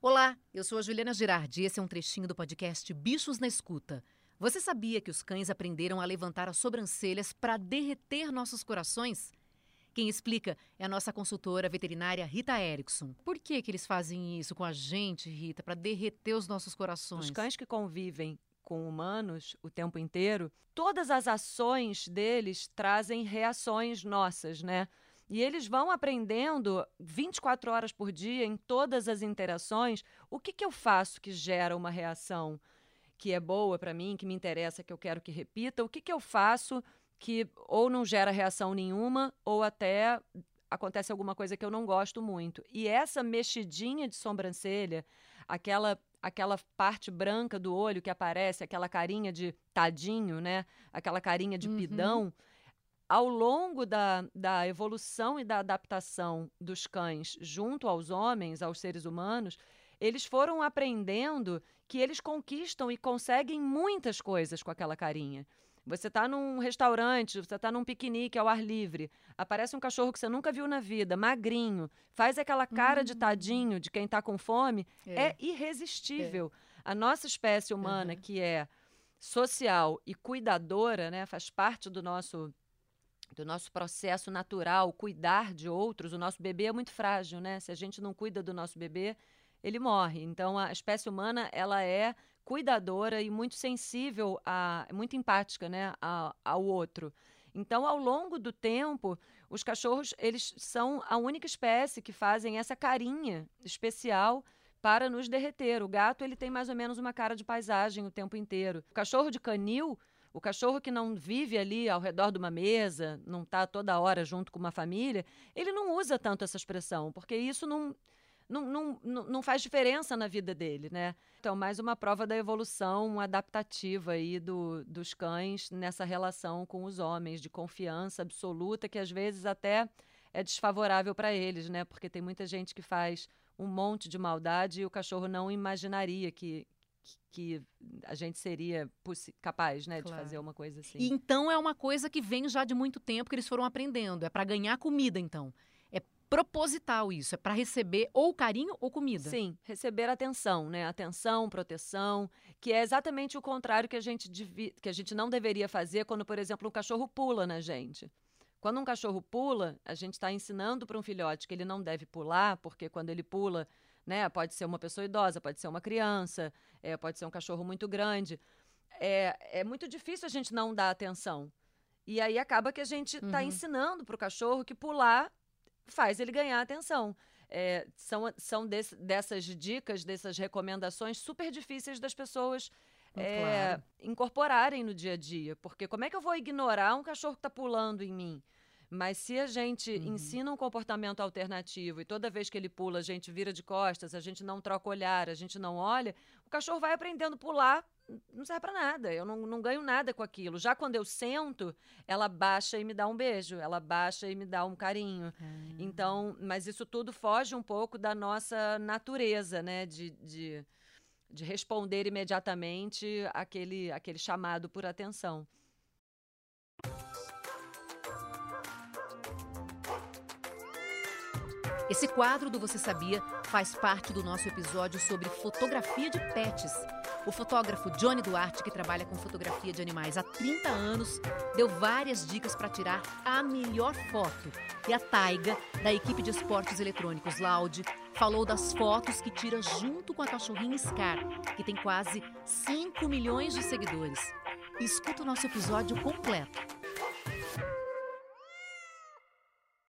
Olá, eu sou a Juliana Girardi e esse é um trechinho do podcast Bichos na Escuta. Você sabia que os cães aprenderam a levantar as sobrancelhas para derreter nossos corações? Quem explica é a nossa consultora veterinária Rita Erickson. Por que, que eles fazem isso com a gente, Rita, para derreter os nossos corações? Os cães que convivem com humanos o tempo inteiro, todas as ações deles trazem reações nossas, né? E eles vão aprendendo 24 horas por dia, em todas as interações, o que, que eu faço que gera uma reação que é boa para mim, que me interessa, que eu quero que repita, o que, que eu faço que ou não gera reação nenhuma, ou até acontece alguma coisa que eu não gosto muito. E essa mexidinha de sobrancelha, aquela aquela parte branca do olho que aparece, aquela carinha de tadinho, né? Aquela carinha de uhum. pidão ao longo da, da evolução e da adaptação dos cães junto aos homens, aos seres humanos, eles foram aprendendo que eles conquistam e conseguem muitas coisas com aquela carinha. Você está num restaurante, você está num piquenique ao ar livre, aparece um cachorro que você nunca viu na vida, magrinho, faz aquela cara hum. de tadinho de quem está com fome, é, é irresistível. É. A nossa espécie humana, uhum. que é social e cuidadora, né, faz parte do nosso do nosso processo natural, cuidar de outros. O nosso bebê é muito frágil, né? Se a gente não cuida do nosso bebê, ele morre. Então a espécie humana ela é cuidadora e muito sensível a, muito empática, né, a, ao outro. Então, ao longo do tempo, os cachorros eles são a única espécie que fazem essa carinha especial para nos derreter. O gato ele tem mais ou menos uma cara de paisagem o tempo inteiro. O cachorro de canil o cachorro que não vive ali ao redor de uma mesa, não está toda hora junto com uma família, ele não usa tanto essa expressão, porque isso não, não, não, não faz diferença na vida dele, né? Então, mais uma prova da evolução adaptativa aí do, dos cães nessa relação com os homens, de confiança absoluta, que às vezes até é desfavorável para eles, né? Porque tem muita gente que faz um monte de maldade e o cachorro não imaginaria que, que a gente seria capaz, né, claro. de fazer uma coisa assim. E então é uma coisa que vem já de muito tempo que eles foram aprendendo. É para ganhar comida, então. É proposital isso. É para receber ou carinho ou comida. Sim, receber atenção, né? Atenção, proteção, que é exatamente o contrário que a gente que a gente não deveria fazer quando, por exemplo, um cachorro pula na gente. Quando um cachorro pula, a gente está ensinando para um filhote que ele não deve pular, porque quando ele pula né? Pode ser uma pessoa idosa, pode ser uma criança, é, pode ser um cachorro muito grande. É, é muito difícil a gente não dar atenção. E aí acaba que a gente está uhum. ensinando para o cachorro que pular faz ele ganhar atenção. É, são são desse, dessas dicas, dessas recomendações super difíceis das pessoas é, claro. incorporarem no dia a dia. Porque como é que eu vou ignorar um cachorro que está pulando em mim? Mas se a gente uhum. ensina um comportamento alternativo e toda vez que ele pula a gente vira de costas, a gente não troca olhar, a gente não olha, o cachorro vai aprendendo a pular não serve para nada, eu não, não ganho nada com aquilo. Já quando eu sento, ela baixa e me dá um beijo, ela baixa e me dá um carinho. Ah. Então, mas isso tudo foge um pouco da nossa natureza, né? De, de, de responder imediatamente aquele, aquele chamado por atenção. Esse quadro do Você Sabia faz parte do nosso episódio sobre fotografia de pets. O fotógrafo Johnny Duarte, que trabalha com fotografia de animais há 30 anos, deu várias dicas para tirar a melhor foto. E a Taiga, da equipe de esportes eletrônicos Loud, falou das fotos que tira junto com a cachorrinha Scar, que tem quase 5 milhões de seguidores. Escuta o nosso episódio completo.